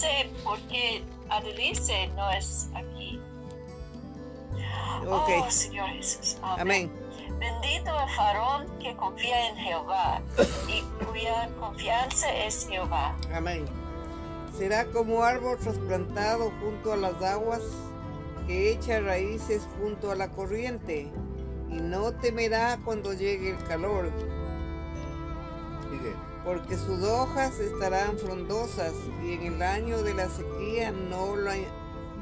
sé por qué Adelice no es aquí. Ok. Oh, Señor Jesús. Amén. Bendito el farol que confía en Jehová y cuya confianza es Jehová. Amén. Será como árbol trasplantado junto a las aguas, que echa raíces junto a la corriente, y no temerá cuando llegue el calor, Sigue. Porque sus hojas estarán frondosas, y en el año de la sequía no la,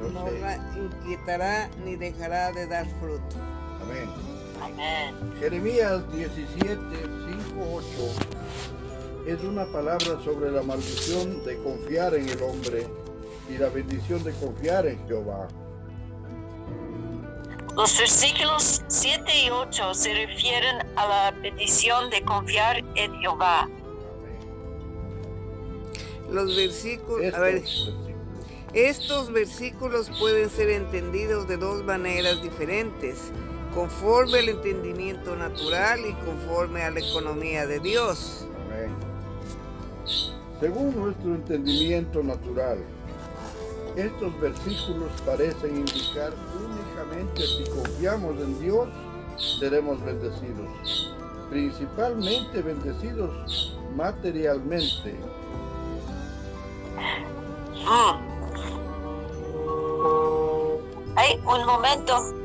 No no sé. la inquietará ni dejará de dar fruto. Amén. Amén. Jeremías 17, 5, 8 es una palabra sobre la maldición de confiar en el hombre y la bendición de confiar en Jehová. Los versículos 7 y 8 se refieren a la bendición de confiar en Jehová. Los versículos, Estos a ver, versículos. Estos versículos pueden ser entendidos de dos maneras diferentes, conforme al entendimiento natural y conforme a la economía de Dios. Amén. Según nuestro entendimiento natural, estos versículos parecen indicar únicamente si confiamos en Dios, seremos bendecidos. Principalmente bendecidos materialmente. Mm. Ay, un momento.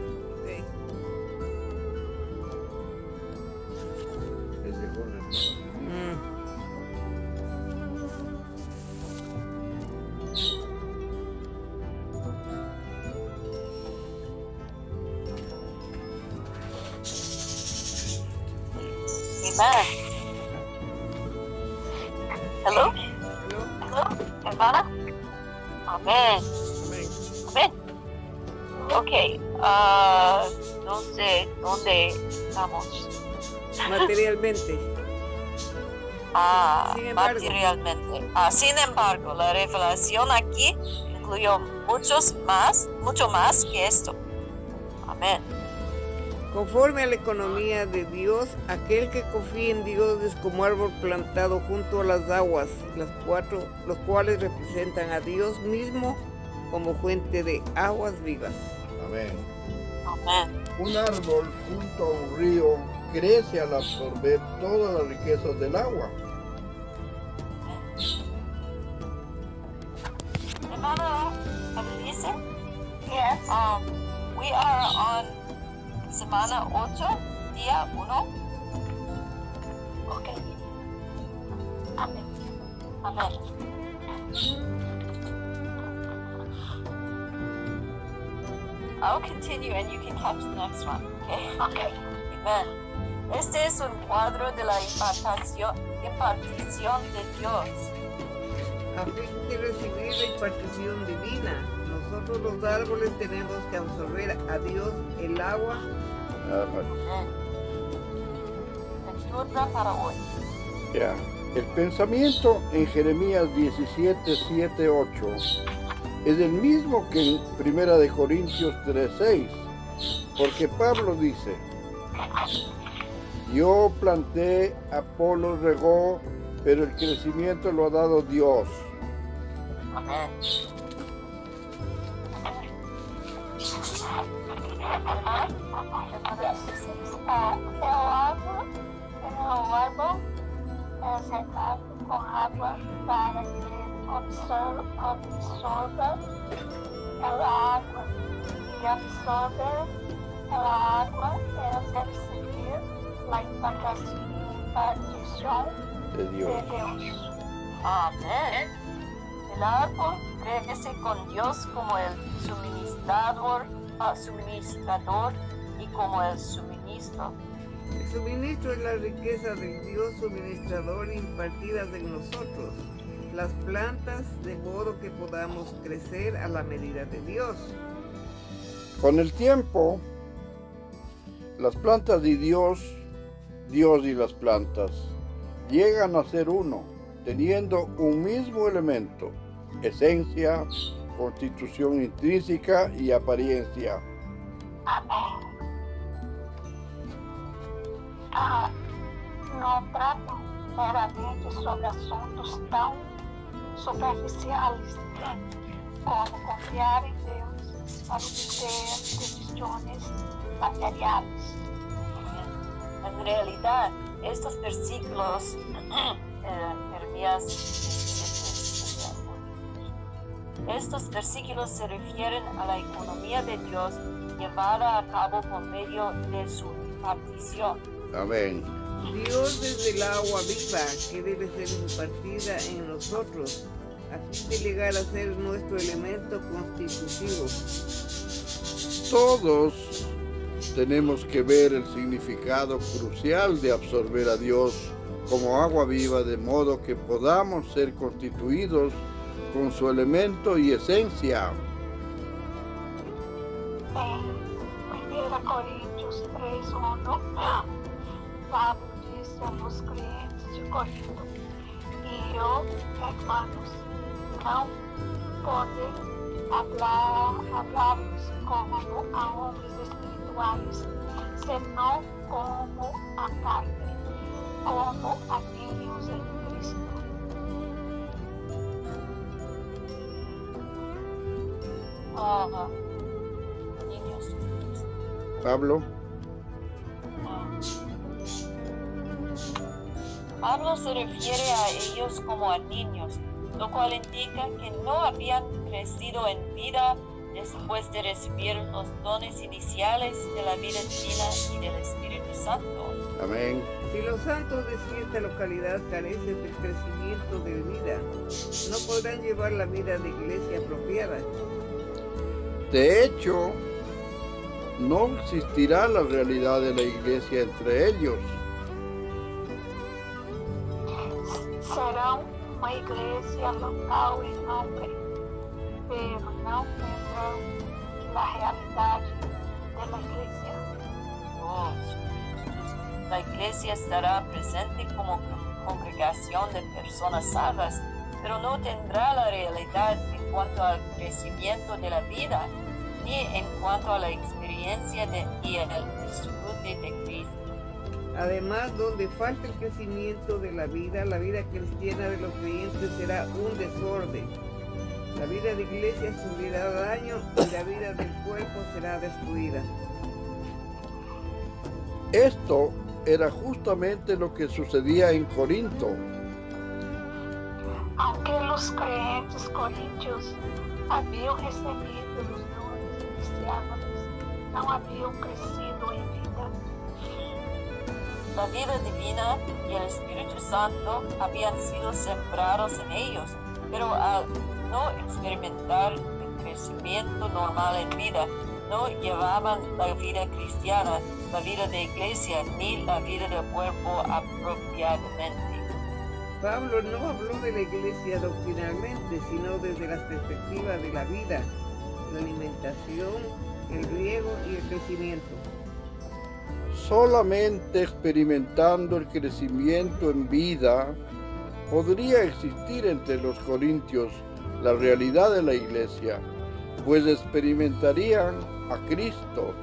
Hello? Hermana? Amén. Amén. Amén. Ok. no sé dónde estamos. Materialmente. Ah, materialmente. Ah, sin embargo, la revelación aquí incluyó muchos más, mucho más que esto. Amén. Conforme a la economía de Dios, aquel que confía en Dios es como árbol plantado junto a las aguas, las cuatro, los cuales representan a Dios mismo como fuente de aguas vivas. Amén. Amén. Un árbol junto a un río crece al absorber todas las riquezas del agua. Yes. Um, we are on semana 8, día 1. Ok. Amén. Amén. I'll continue and you can catch the next one. Okay. Okay. Amen. Este es un cuadro de la impartación, impartición de Dios. A fin de recibir la impartición divina, nosotros los árboles tenemos que absorber a Dios el agua Lectura para hoy. Ya. El pensamiento en Jeremías 17, 7, 8 es el mismo que en Primera de Corintios 3, 6, porque Pablo dice, yo planté, Apolo regó, pero el crecimiento lo ha dado Dios. Amén. Ah, el árbol, el árbol es secado con agua para que absor- absorba el agua y absorber el agua es recibir la impartación impartición De de Dios. Dios. Amén. El árbol crece con Dios como el suministrador, ah, suministrador y como el El suministro es la riqueza del Dios suministrador impartidas en nosotros, las plantas, de modo que podamos crecer a la medida de Dios. Con el tiempo, las plantas de Dios, Dios y las plantas, llegan a ser uno, teniendo un mismo elemento, esencia, constitución intrínseca y apariencia. Amén. Ah, trato meramente sobre asuntos tão superficiales, como confiar en Deus para obter decisiones materiales. En realidad, estos versículos, eh, Jeremías 17, estos versículos se refieren a la economía de Dios llevada a cabo por medio de su partición. Amén. Dios desde el agua viva que debe ser impartida en nosotros, a fin de llegar a ser nuestro elemento constitutivo. Todos tenemos que ver el significado crucial de absorber a Dios como agua viva de modo que podamos ser constituidos con su elemento y esencia. En 1 Coríntios 3, 1, Pablo disse aos clientes de Corinto, e eu, hermanos, não podem hablar, hablarmos como a homens espirituais, senão como a carne, como a niños em Cristo. Ah. Pablo, Pablo se refiere a ellos como a niños, lo cual indica que no habían crecido en vida después de recibir los dones iniciales de la vida divina y del Espíritu Santo. amén. Si los santos de cierta localidad carecen del crecimiento de vida, no podrán llevar la vida de iglesia apropiada. De hecho, no existirá la realidad de la iglesia entre ellos. Igreja local em nome, pero não lembram da realidade da igreja. Oh, La iglesia estará presente como congregación de personas salvas, pero no tendrá la realidad en cuanto al crecimiento de la vida, ni en cuanto a la experiencia de, y el disfrute de Cristo. Además, donde falta el crecimiento de la vida, la vida cristiana de los creyentes será un desorden. La vida de iglesia sufrirá daño y la vida del cuerpo será destruida. Esto era justamente lo que sucedía en Corinto. Aunque los creyentes corintios habían recibido los dones cristianos, crescido em vida. La vida divina y el Espíritu Santo habían sido sembrados en ellos, pero al no experimentar el crecimiento normal en vida, no llevaban la vida cristiana, la vida de iglesia, ni la vida del cuerpo apropiadamente. Pablo no habló de la iglesia doctrinalmente, sino desde las perspectivas de la vida, la alimentación, el riego y el crecimiento. Solamente experimentando el crecimiento en vida podría existir entre los corintios la realidad de la iglesia, pues experimentarían a Cristo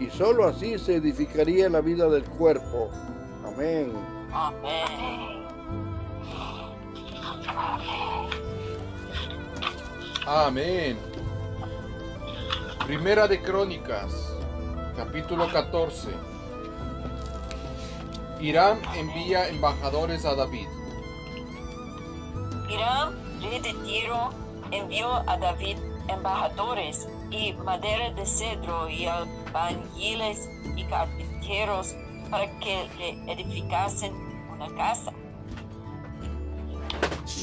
y sólo así se edificaría la vida del cuerpo. Amén. Amén. Amén. Primera de Crónicas, capítulo 14. Hiram envía embajadores a David. Hiram, rey de Tiro, envió a David embajadores y madera de cedro y albañiles y carpinteros para que le edificasen una casa.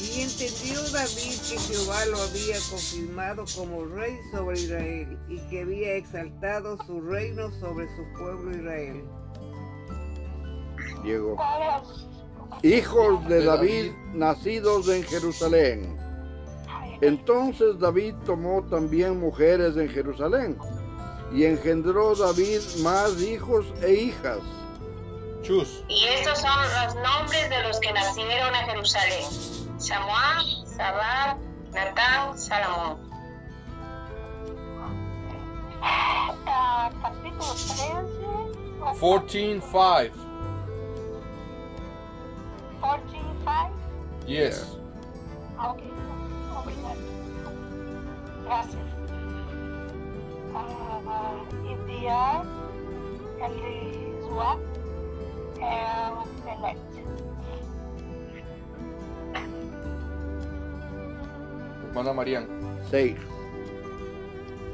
Y entendió David que Jehová lo había confirmado como rey sobre Israel y que había exaltado su reino sobre su pueblo Israel. Diego. Hijos de David nacidos en Jerusalén. Entonces David tomó también mujeres en Jerusalén y engendró David más hijos e hijas. Chus. Y estos son los nombres de los que nacieron en Jerusalén. Samuel, Sabad, Natán, Salomón. Ah, capítulo 13, ou 14, 5. 14, 5. Yes. Ok, obrigado. Gracias. Ah, enviar Elisua el Pelet. Hermana Marian. 6.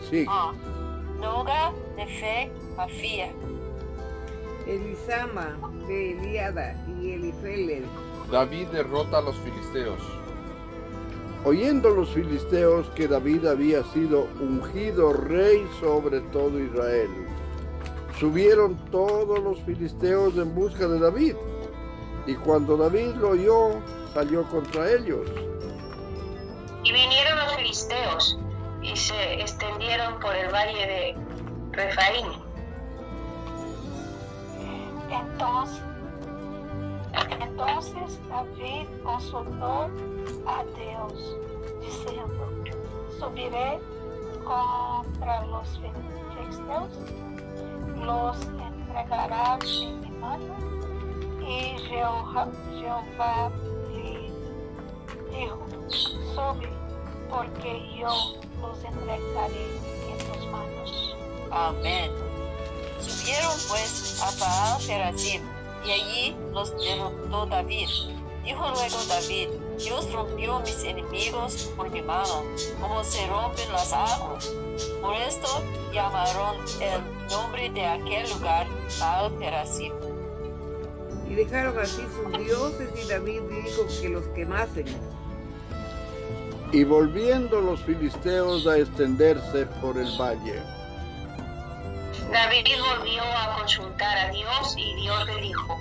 Sí, A. Noga, Nefe, Afía. Elisama de Eliada y Elifelet. David derrota a los filisteos. oyendo los filisteos que David había sido ungido rey sobre todo Israel, subieron todos los filisteos en busca de David. Y cuando David lo oyó, salió contra ellos. Y vinieron los filisteos y se extendieron por el valle de Refaín. Entonces, entonces David consultó a Dios, diciendo, subiré contra los filisteos, los entregará en mi mano. Y Jehová, Jehová le dijo, sube, porque yo los entregaré en tus manos. Amén. Subieron pues a Baal Perazim, y allí los derrotó David. Dijo luego David, Dios rompió mis enemigos por mi mano, como se rompen las aguas. Por esto llamaron el nombre de aquel lugar Baal Perazim. Y dejaron así sus dioses y David dijo que los quemasen. Y volviendo los filisteos a extenderse por el valle. David volvió a consultar a Dios y Dios le dijo,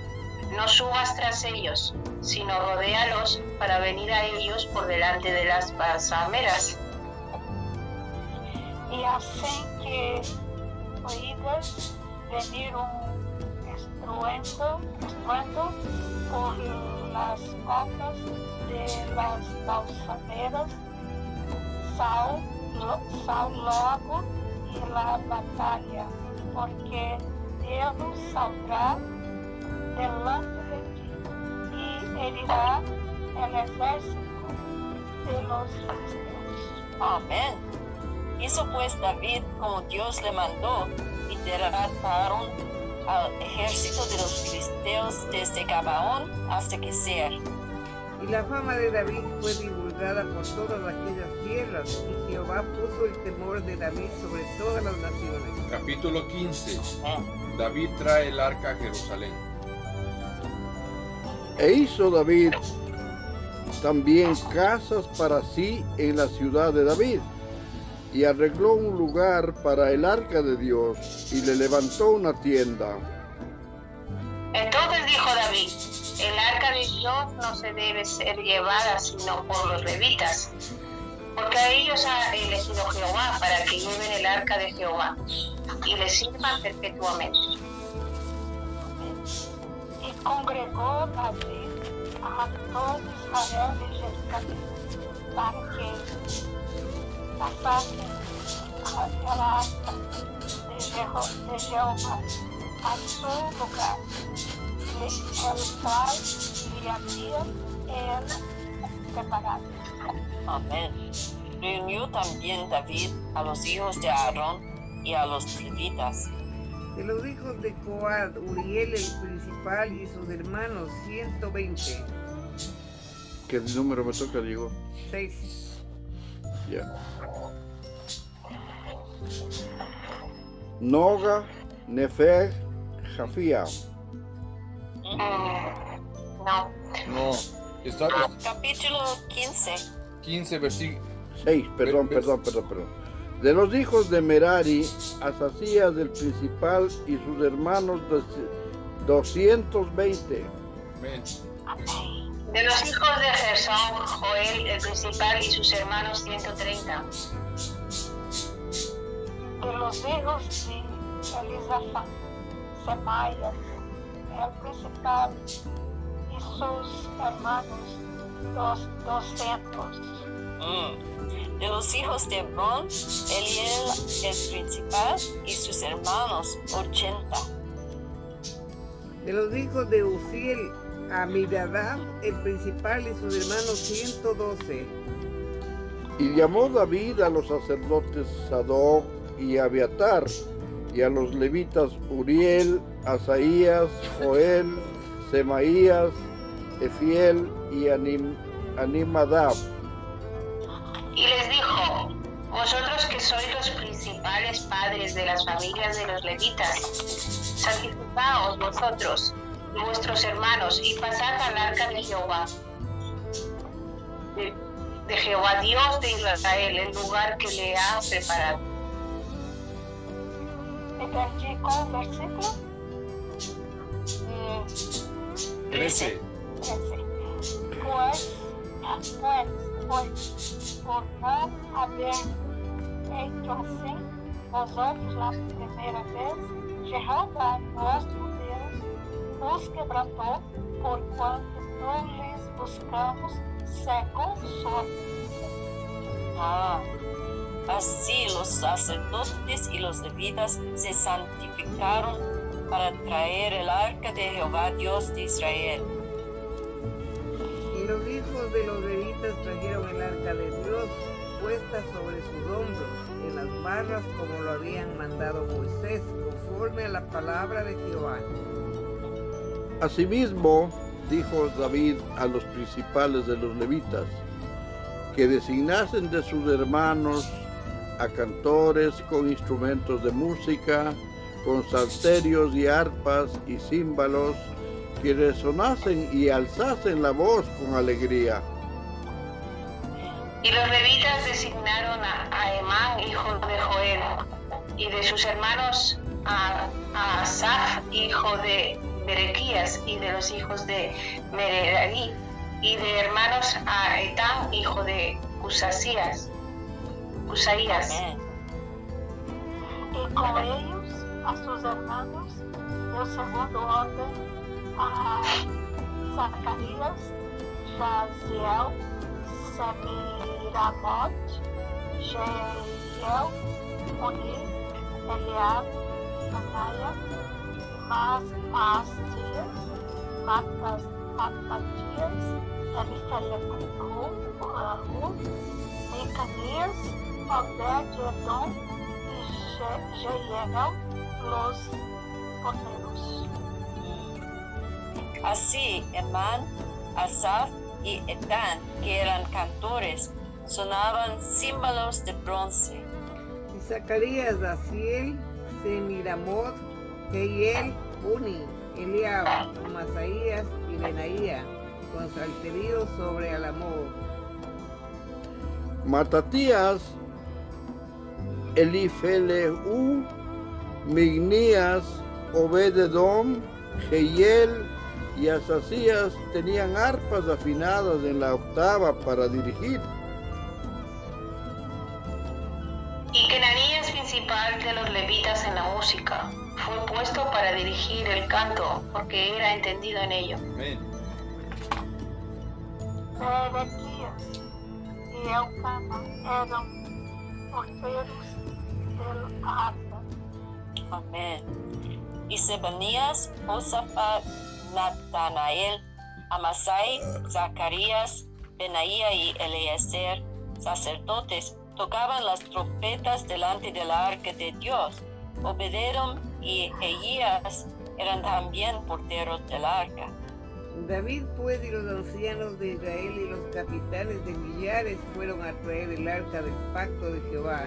no subas tras ellos, sino rodéalos para venir a ellos por delante de las pasameras. Y hacen que oigas venir un estruendo, estruendo por las costas de las balsameras, sal, lo- sal logo y la batalla, porque Deus saldrá delante de ti y herirá el ejército de los filisteos. Amén. Hizo pues David como Dios le mandó y derrotaron al ejército de los filisteos desde Gabaón hasta Geser. Y la fama de David fue divulgada por todas aquellas tierras, y Jehová puso el temor de David sobre todas las naciones. Capítulo 15. Amén. David trae el arca a Jerusalén. E hizo David también casas para sí en la ciudad de David. Y arregló un lugar para el arca de Dios y le levantó una tienda. Entonces dijo David, el arca de Dios no se debe ser llevada sino por los levitas, porque a ellos ha elegido Jehová para que lleven el arca de Jehová y le sirvan perpetuamente. Y congregó David a todo Israel de Jerusalén para que pasasen a- el arca de Jehová a su lugar, cual le había él preparado. Amén. Reunió también David a los hijos de Aarón y a los levitas. De los hijos de Coad, Uriel el principal y sus hermanos, 120. ¿Qué número me toca, Diego? 6. Ya. Noga, Nefeg, Jafía. Mm, no, No, está Capítulo 15. 15 versículos. 6, perdón, perdón, perdón, perdón. De los hijos de Merari, Asasías del principal y sus hermanos de 220. Amén. de los hijos de Gersón, Joel el principal y sus hermanos 130. de los hijos de Elisafán, Semaías, el principal, y sus hermanos, dos, doscientos. Mm. De los hijos de Hebrón, Eliel el principal y sus hermanos 80. De los hijos de Uziel, Amidadab, el principal y sus hermanos 112. Y llamó David a los sacerdotes Sadoc y Abiatar, y a los levitas Uriel, Asaías, Joel, Semaías, Efiel y Anim, Animadab. Y les dijo, vosotros que sois los principales padres de las familias de los levitas, santificaos vosotros vuestros hermanos y pasad al arca de Jehová, de, de Jehová Dios de Israel, el lugar que le ha preparado. Me perdi qual o versículo? Mm, 13. 13. Pois, pois, pois, por não haver feito assim, vosotros la primeira vez, Jehová, nosso Deus, nos quebrantou, porquanto não lhes buscamos segundo sua Ah, así los sacerdotes y los levitas se santificaron para traer el arca de Jehová Dios de Israel. Y los hijos de los levitas trajeron el arca de Dios puesta sobre sus hombros en las barras como lo habían mandado Moisés, conforme a la palabra de Jehová. Asimismo, dijo David a los principales de los levitas, que designasen de sus hermanos a cantores con instrumentos de música, con salterios y arpas y címbalos, que resonasen y alzasen la voz con alegría. Y los levitas designaron a, a Emán, hijo de Joel, y de sus hermanos a, a Asaf, hijo de Berequías, y de los hijos de Merari, y de hermanos a Etán, hijo de Usasías. Usaías. Amén. e com eles a seus hermanos, meu segundo orden, a Zacarias, Jaziel, Semiramot, Jeiel, Oni, Eliab, Anaia, Mas, Mastias, Matas, Matatias, Elifelecum, Ru, Mecanias, Obed-Edom, Je- Jeiel, los porteros. Así, Emán, Asaf y Etán, que eran cantores, sonaban címbalos de bronce. Y Zacarías, Asiel, Semiramot, Jehiel, Uni, Eliab, Amasaías y Benaía, con salterios sobre Alamod. Matatías, Elifeleú, Mignías, Obededom, Jehiel y Asasías tenían arpas afinadas en la octava para dirigir. Y Kenanías, principal de los levitas en la música, fue puesto para dirigir el canto, porque era entendido en ello. Amén. Arca. Amén. Y Sebanías, Josafat, Natanael, Amasai, Zacarías, Benaía y Eliezer, sacerdotes, tocaban las trompetas delante del arca de Dios. Obededom y Elías eran también porteros del arca. David pues y los ancianos de Israel y los capitanes de millares fueron a traer el arca del pacto de Jehová,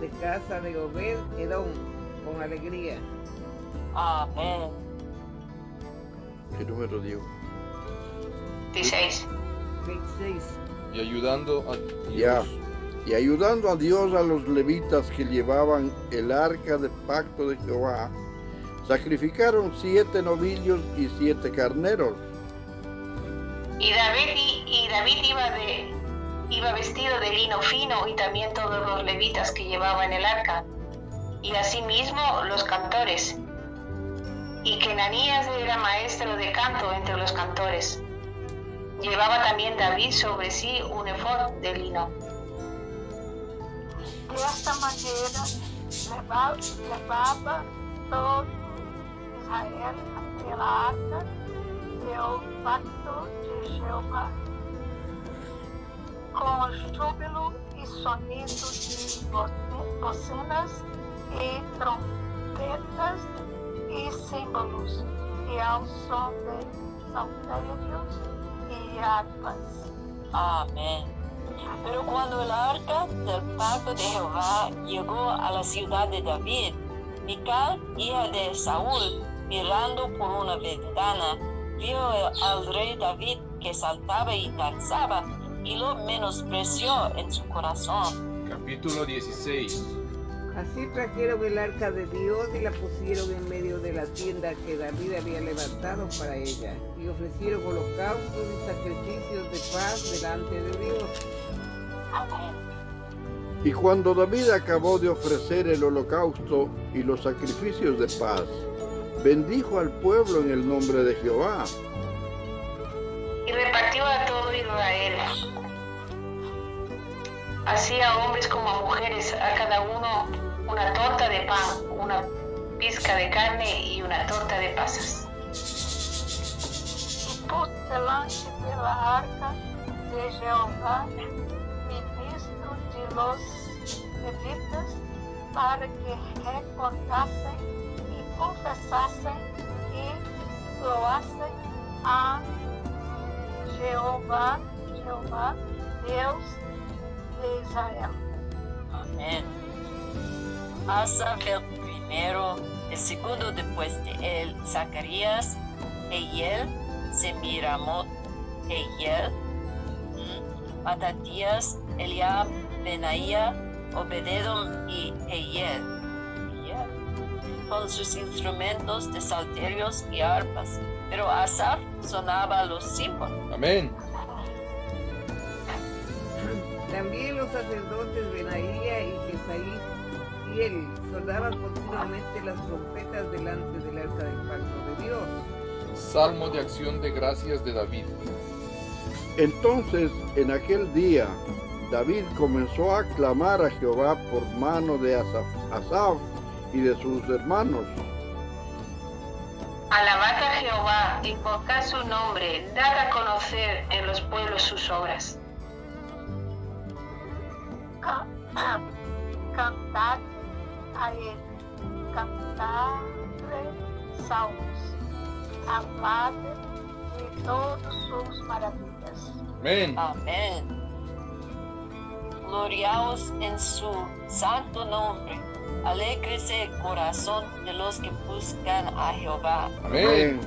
de casa de Obed Edom, con alegría. Amén. ¿Qué número dio? 16. 26. Y ayudando a Dios. Ya. Y ayudando a Dios a los levitas que llevaban el arca del pacto de Jehová, sacrificaron siete novillos y siete carneros. Y David, i- y David iba, de, iba vestido de lino fino y también todos los levitas que llevaban el arca, y asimismo los cantores. Y Kenanías era maestro de canto entre los cantores. Llevaba también David sobre sí un efod de lino. Desta maneira, levava, levava todo Israel pela arca del pacto de Jehová. Com júbilo e sonido de bo- bocinas e trompetas e símbolos, e ao som de saltérios e harpas. Amén. Pero cuando el arca del pacto de Jehová llegó a la ciudad de David, Mical, hija de Saúl, mirando por una ventana, vio al rey David que saltaba y danzaba y lo menospreció en su corazón. Capítulo 16. Así trajeron el arca de Dios y la pusieron en medio de la tienda que David había levantado para ella, y ofrecieron holocaustos y sacrificios de paz delante de Dios. Y cuando David acabó de ofrecer el holocausto y los sacrificios de paz, bendijo al pueblo en el nombre de Jehová. y repartió a todo Israel, así a hombres como a mujeres, a cada uno una torta de pan, una pizca de carne y una torta de pasas. E pus delante de la arca de Jehová, ministro de los levitas, para que recordassem e confessassem e loassem a Jeová, Jeová, Deus de Israel. Amén. Asaf el primero, el segundo después de él, Zacarías, Eyel, Semiramot, Eyel, mm, Matatías, Eliab, Benaía, Obededom y Eyel, con sus instrumentos de salterios y arpas. Pero Asaf sonaba los símbolos. Amén. También los sacerdotes Benaía y Jesaí y él sonaban continuamente las trompetas delante del arca del pacto de Dios. Salmo de acción de gracias de David. Entonces, en aquel día, David comenzó a clamar a Jehová por mano de Asaf, Asaf y de sus hermanos. Alabad a Jehová, invocad su nombre, dad a conocer en los pueblos sus obras. Ca- Cantad a ele, cantad-lhe salmos, hablad de todas sus maravillas. Amén. Amén. Gloriaos en su santo nombre. Alégrese el corazón de los que buscan a Jehová. Amén.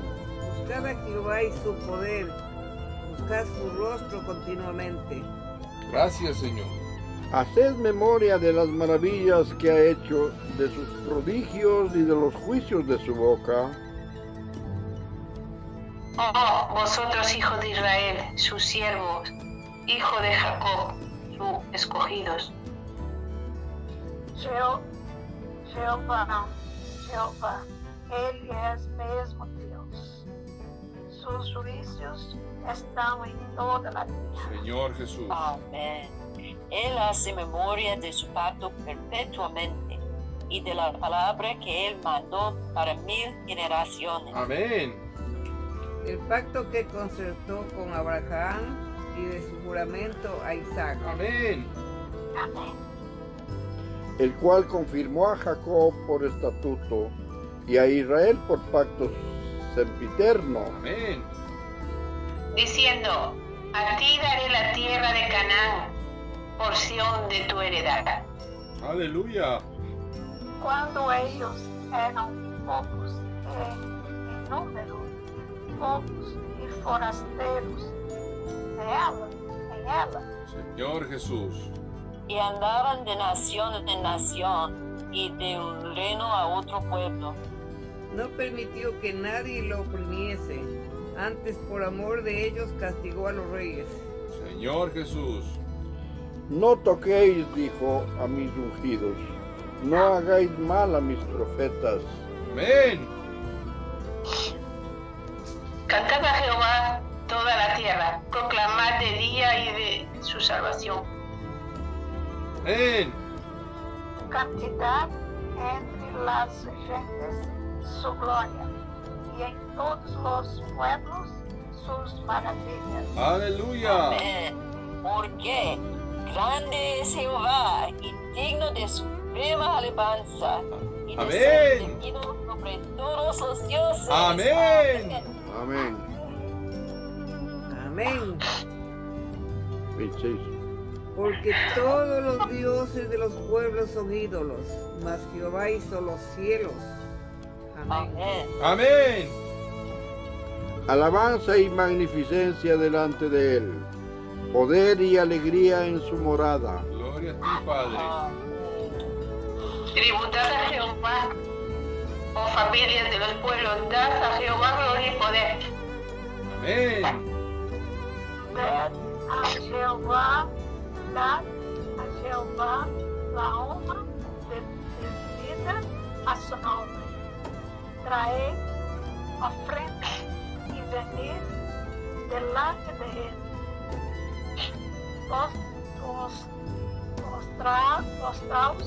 Buscad a Jehová y su poder, buscad su rostro continuamente. Gracias, Señor. Haced memoria de las maravillas que ha hecho, de sus prodigios y de los juicios de su boca. Oh, vosotros hijos de Israel, sus siervos, hijo de Jacob, sus escogidos. Jeo- Jeová, Jeová, Ele es mesmo Deus. Sus juízos estão em toda a terra. Señor Jesús. Amén. Él hace memoria de su pacto perpetuamente y de la palabra que Él mandó para mil generaciones. Amén. El pacto que concertó con Abraham y de su juramento a Isaac. Amén. Amém. El cual confirmó a Jacob por estatuto y a Israel por pacto sempiterno. Amén. diciendo, a ti daré la tierra de Canaán, porción de tu heredad. Aleluya. Quando eles eram poucos em, em número, poucos e forasteiros nela, em ela, Señor Jesús. Y andaban de nación en nación y de un reino a otro pueblo. No permitió que nadie lo oprimiese, antes por amor de ellos castigó a los reyes. Señor Jesús. No toquéis, dijo a mis ungidos, no hagáis mal a mis profetas. Amén. Cantad a Jehová toda la tierra, proclamad de día y de su salvación. Amén. cantidad entre las gentes su gloria, y en todos los pueblos sus maravillas. Aleluya. Amén. Porque grande es Jehová y digno de suprema alabanza. Y de Amén. sobre todos los dioses. Amén. Amén. Amén. 26. Porque todos los dioses de los pueblos son ídolos, mas Jehová hizo los cielos. Amén. Amén. Alabanza y magnificencia delante de él. Poder y alegría en su morada. Gloria a ti, Padre. Amén. Tributad a Jehová, oh familias de los pueblos, dad a Jehová gloria y poder. Amén. Dad a Jehová, dad a Jehová la honra de- debida a su nombre. Traed ofrenda y venid delante de él. Vos, vos, postra- postraos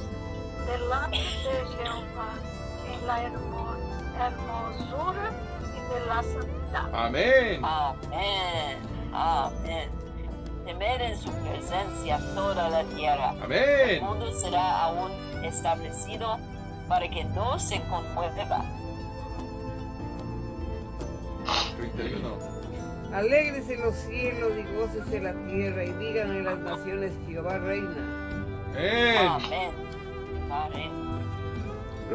delante de Jehová en la hermo- hermosura y de la santidad. Amén. Amén. Amén. Temer en su presencia toda la tierra. El Amén. mundo será aún establecido para que no se conmueva. 31. Alégrese los cielos y gócese la tierra y digan en las naciones Jehová reina. Amén. Amén. Amén.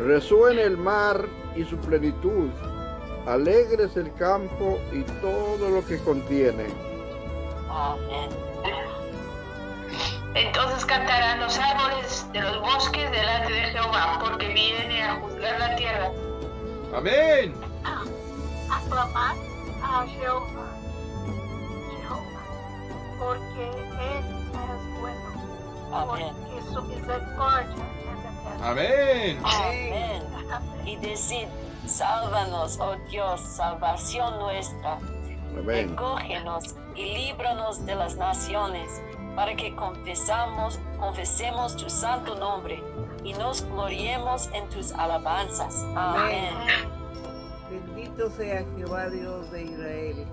Resuene el mar y su plenitud. Alegres el campo y todo lo que contiene. Amén. Entonces cantarán los árboles de los bosques delante de Jehová, porque viene a juzgar la tierra. Amén. aclamar a Jehová, Jehová, porque Él es bueno, Amén. porque su misericordia es eterna. Amén. Amén. Amén. Y decid, sálvanos, oh Dios, salvación nuestra. Amén. Recógenos y líbranos de las naciones, para que confesamos, confesemos tu santo nombre y nos gloriemos en tus alabanzas. Amén. Bendito sea Jehová Dios de Israel,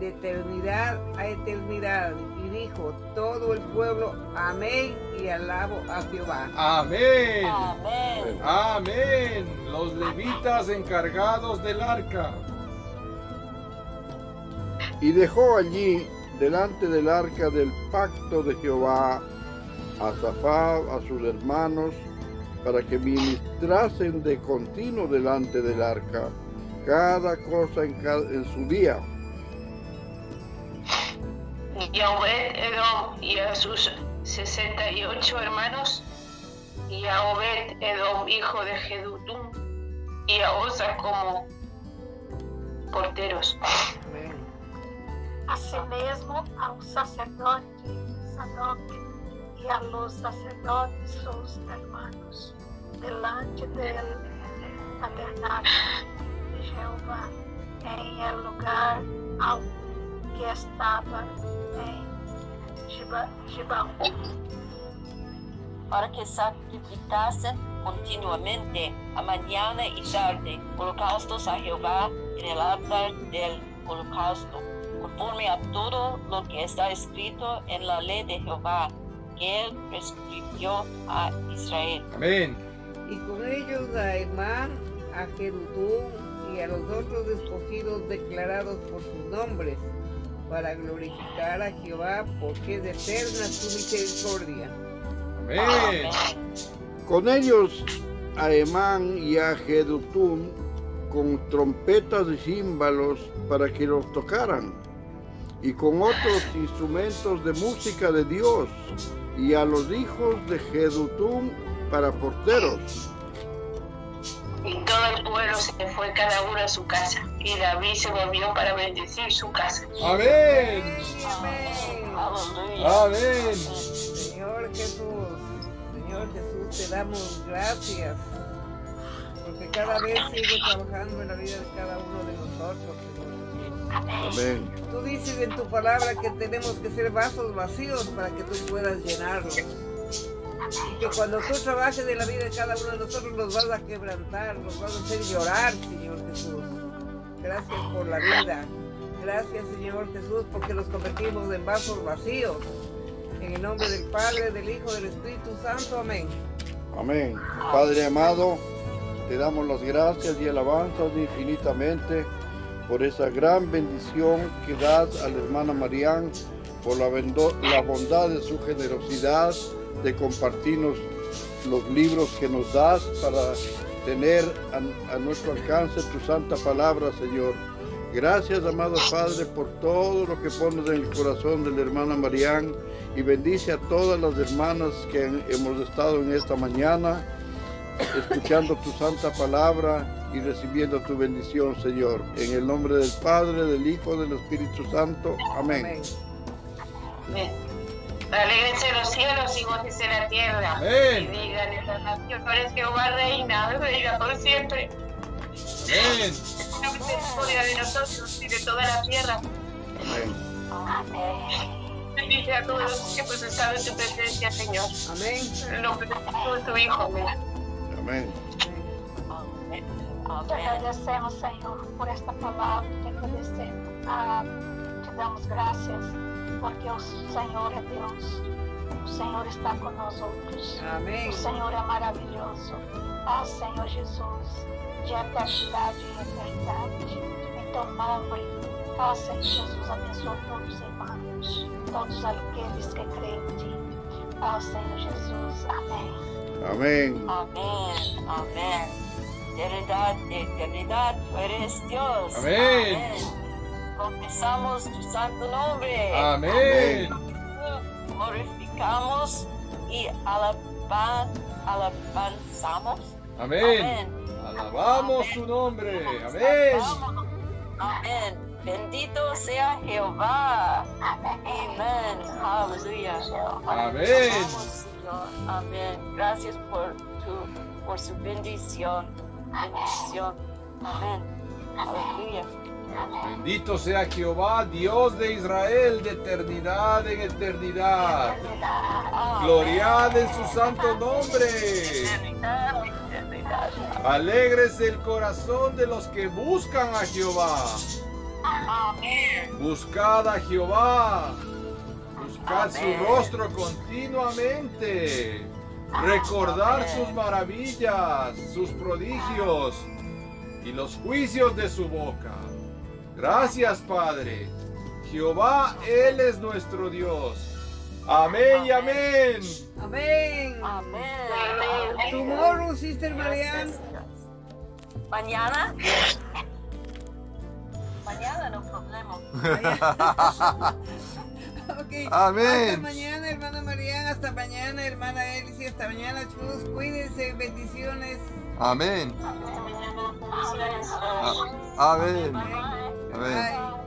de eternidad a eternidad. Y dijo todo el pueblo, amén, y alabo a Jehová. Amén. Amén. Amén. Los levitas encargados del arca. Y dejó allí, delante del arca del pacto de Jehová, a Zafab, a sus hermanos, para que ministrasen de continuo delante del arca, cada cosa en, su día. Y a Obed Edom y a sus 68 hermanos, y a Obed Edom, hijo de Jedutum, y a Osa como porteros. Amén. Asimismo al sacerdote Sadoc y a los sacerdotes sus hermanos, delante del tabernáculo de Jehová, en el lugar alto que estaba en Giba- para que sacrificasen continuamente a mañana y tarde holocaustos a Jehová en el altar del holocausto, conforme a todo lo que está escrito en la ley de Jehová que él prescribió a Israel. Amén. Y con ellos a Emán, a Jerutún y a los otros escogidos declarados por sus nombres, para glorificar a Jehová, porque es eterna su misericordia. Amén. Con ellos a Emán y a Jedutún con trompetas y címbalos para que los tocaran, y con otros instrumentos de música de Dios, y a los hijos de Jedutún para porteros. Y todo el pueblo se fue cada uno a su casa, y David se volvió para bendecir su casa. Amén. Amén. Amén. Señor Jesús, Señor Jesús, te damos gracias, porque cada vez sigue trabajando en la vida de cada uno de nosotros. Amén. Tú dices en tu palabra que tenemos que ser vasos vacíos para que tú puedas llenarlos. Y que cuando tú trabajes en la vida de cada uno de nosotros nos vas a quebrantar, nos vas a hacer llorar, Señor Jesús. Gracias por la vida. Gracias, Señor Jesús, porque los convertimos en vasos vacíos. En el nombre del Padre, del Hijo, del Espíritu Santo. Amén. Amén. Padre amado, te damos las gracias y alabanzas infinitamente por esa gran bendición que das a la hermana Marián, por la, la bondad de su generosidad de compartirnos los libros que nos das para tener a, a nuestro alcance tu santa palabra, Señor. Gracias, amado Padre, por todo lo que pones en el corazón de la hermana Marián y bendice a todas las hermanas que hemos estado en esta mañana escuchando tu santa palabra y recibiendo tu bendición, Señor. En el nombre del Padre, del Hijo, del Espíritu Santo. Amén. Amén. Amén. Alégrense los cielos y gócese la tierra. Amén. Y digan en las naciones Jehová reina, reina por siempre. Amén. Misericordia de nosotros y de toda la tierra. Amén. Bendice a todos los que estado en tu presencia, Señor. Amén. En el nombre de tu Hijo, amén. Amén. Te agradecemos, Senhor, por esta palavra, te agradecemos. Ah, te damos graças, porque o Senhor é Deus. O Senhor está com nós outros. Amén. O Senhor é maravilhoso. Ah, Senhor Jesus, de eternidade em eternidade. Então, Mãe, ah, Senhor Jesus, abençoa todos os irmãos, todos aqueles que creem em Ti. Ah, Senhor Jesus, amém. Amén. Amén, amén. De eternidad, de eternidad, tú eres Dios. Amén. Confesamos tu santo nombre. Amén. Glorificamos y alaban, alabanzamos. Amén. Alabamos tu nombre. Amén. Amén. Bendito sea Jehová. Amén. Aleluya. Amén. Amén. Gracias por tu, por su bendición. Bendición. Amén. Aleluya. Bendito sea Jehová, Dios de Israel, de eternidad en eternidad. Gloriad en su santo nombre. Alégrese el corazón de los que buscan a Jehová. Buscad a Jehová. Buscad su rostro continuamente. Recordar sus maravillas, sus prodigios y los juicios de su boca. Gracias, Padre. Jehová, Él es nuestro Dios. Amén y amén. Amén. Amén. Tomorrow, Sister Marianne. Mañana. Mañana no problema. Ok. Amén. Hasta mañana, hermana Mariana. Hasta mañana, hermana Elsie. Hasta mañana, chicos. Cuídense. Bendiciones. Amén. Hasta mañana. Amén. Bye. Amén. Bye.